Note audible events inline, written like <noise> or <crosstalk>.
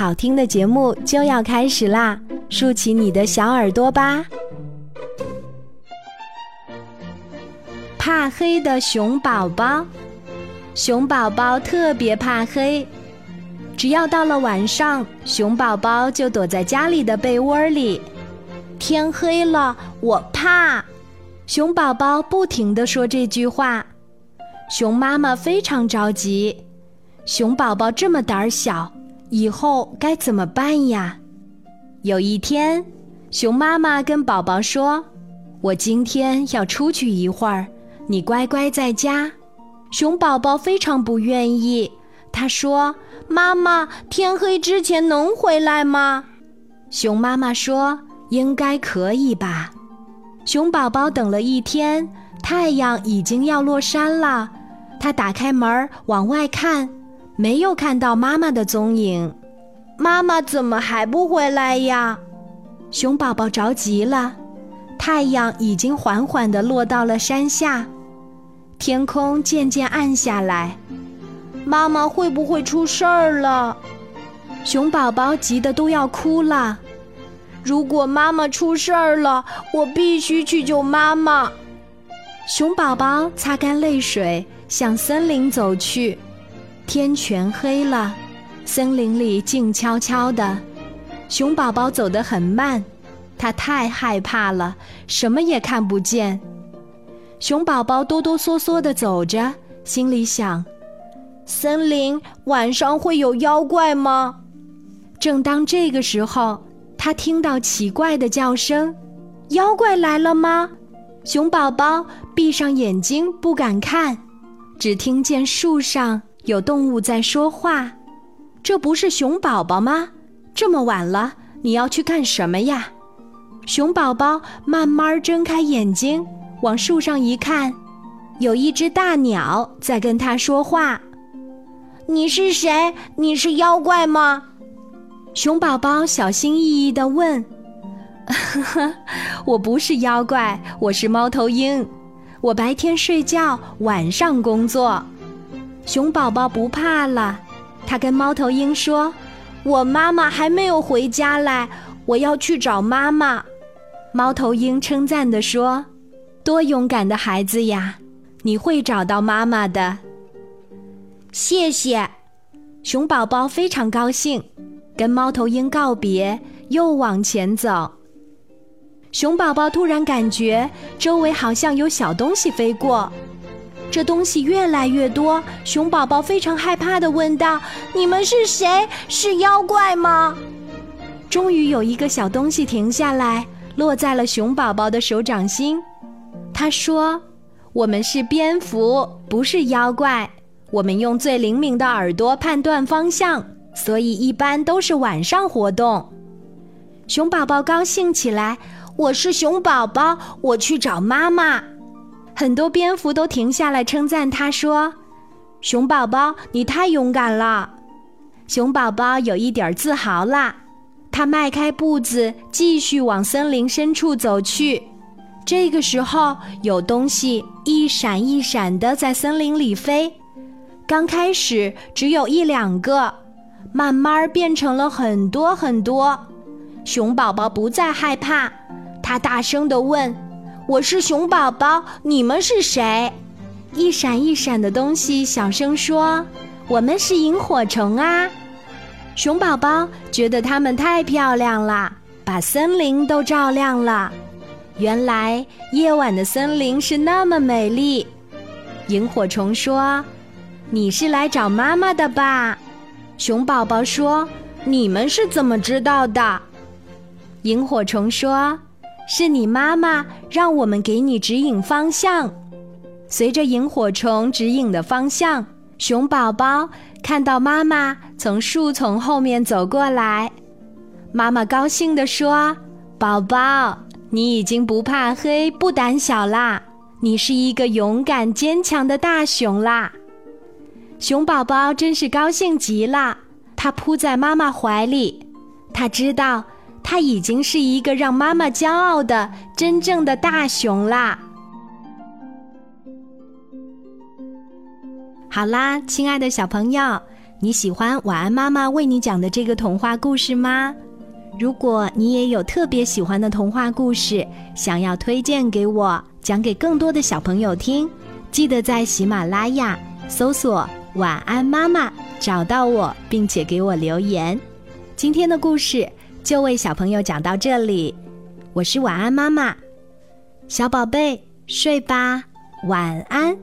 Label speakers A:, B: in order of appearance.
A: 好听的节目就要开始啦，竖起你的小耳朵吧。怕黑的熊宝宝，熊宝宝特别怕黑，只要到了晚上，熊宝宝就躲在家里的被窝里。天黑了，我怕。熊宝宝不停地说这句话，熊妈妈非常着急。熊宝宝这么胆小，以后该怎么办呀？有一天，熊妈妈跟宝宝说：“我今天要出去一会儿，你乖乖在家。”熊宝宝非常不愿意，他说：“妈妈，天黑之前能回来吗？”熊妈妈说：“应该可以吧。”熊宝宝等了一天，太阳已经要落山了。他打开门往外看，没有看到妈妈的踪影。妈妈怎么还不回来呀？熊宝宝着急了。太阳已经缓缓地落到了山下，天空渐渐暗下来。妈妈会不会出事儿了？熊宝宝急得都要哭了。如果妈妈出事儿了，我必须去救妈妈。熊宝宝擦干泪水，向森林走去。天全黑了，森林里静悄悄的。熊宝宝走得很慢，他太害怕了，什么也看不见。熊宝宝哆哆嗦嗦地走着，心里想：森林晚上会有妖怪吗？正当这个时候。他听到奇怪的叫声，妖怪来了吗？熊宝宝闭上眼睛，不敢看，只听见树上有动物在说话。这不是熊宝宝吗？这么晚了，你要去干什么呀？熊宝宝慢慢睁开眼睛，往树上一看，有一只大鸟在跟他说话。你是谁？你是妖怪吗？熊宝宝小心翼翼地问：“ <laughs> 我不是妖怪，我是猫头鹰。我白天睡觉，晚上工作。”熊宝宝不怕了，他跟猫头鹰说：“我妈妈还没有回家来，我要去找妈妈。”猫头鹰称赞地说：“多勇敢的孩子呀！你会找到妈妈的。”谢谢，熊宝宝非常高兴。跟猫头鹰告别，又往前走。熊宝宝突然感觉周围好像有小东西飞过，这东西越来越多。熊宝宝非常害怕的问道：“你们是谁？是妖怪吗？”终于有一个小东西停下来，落在了熊宝宝的手掌心。他说：“我们是蝙蝠，不是妖怪。我们用最灵敏的耳朵判断方向。”所以一般都是晚上活动。熊宝宝高兴起来，我是熊宝宝，我去找妈妈。很多蝙蝠都停下来称赞他，说：“熊宝宝，你太勇敢了。”熊宝宝有一点自豪啦，他迈开步子，继续往森林深处走去。这个时候，有东西一闪一闪的在森林里飞，刚开始只有一两个。慢慢变成了很多很多，熊宝宝不再害怕，他大声地问：“我是熊宝宝，你们是谁？”一闪一闪的东西小声说：“我们是萤火虫啊！”熊宝宝觉得它们太漂亮了，把森林都照亮了。原来夜晚的森林是那么美丽。萤火虫说：“你是来找妈妈的吧？”熊宝宝说：“你们是怎么知道的？”萤火虫说：“是你妈妈让我们给你指引方向。”随着萤火虫指引的方向，熊宝宝看到妈妈从树丛后面走过来。妈妈高兴地说：“宝宝，你已经不怕黑、不胆小啦！你是一个勇敢坚强的大熊啦！”熊宝宝真是高兴极了，他扑在妈妈怀里，他知道他已经是一个让妈妈骄傲的真正的大熊啦。好啦，亲爱的小朋友，你喜欢晚安妈妈为你讲的这个童话故事吗？如果你也有特别喜欢的童话故事，想要推荐给我，讲给更多的小朋友听，记得在喜马拉雅搜索“晚安妈妈”，找到我，并且给我留言。今天的故事就为小朋友讲到这里，我是晚安妈妈，小宝贝睡吧，晚安。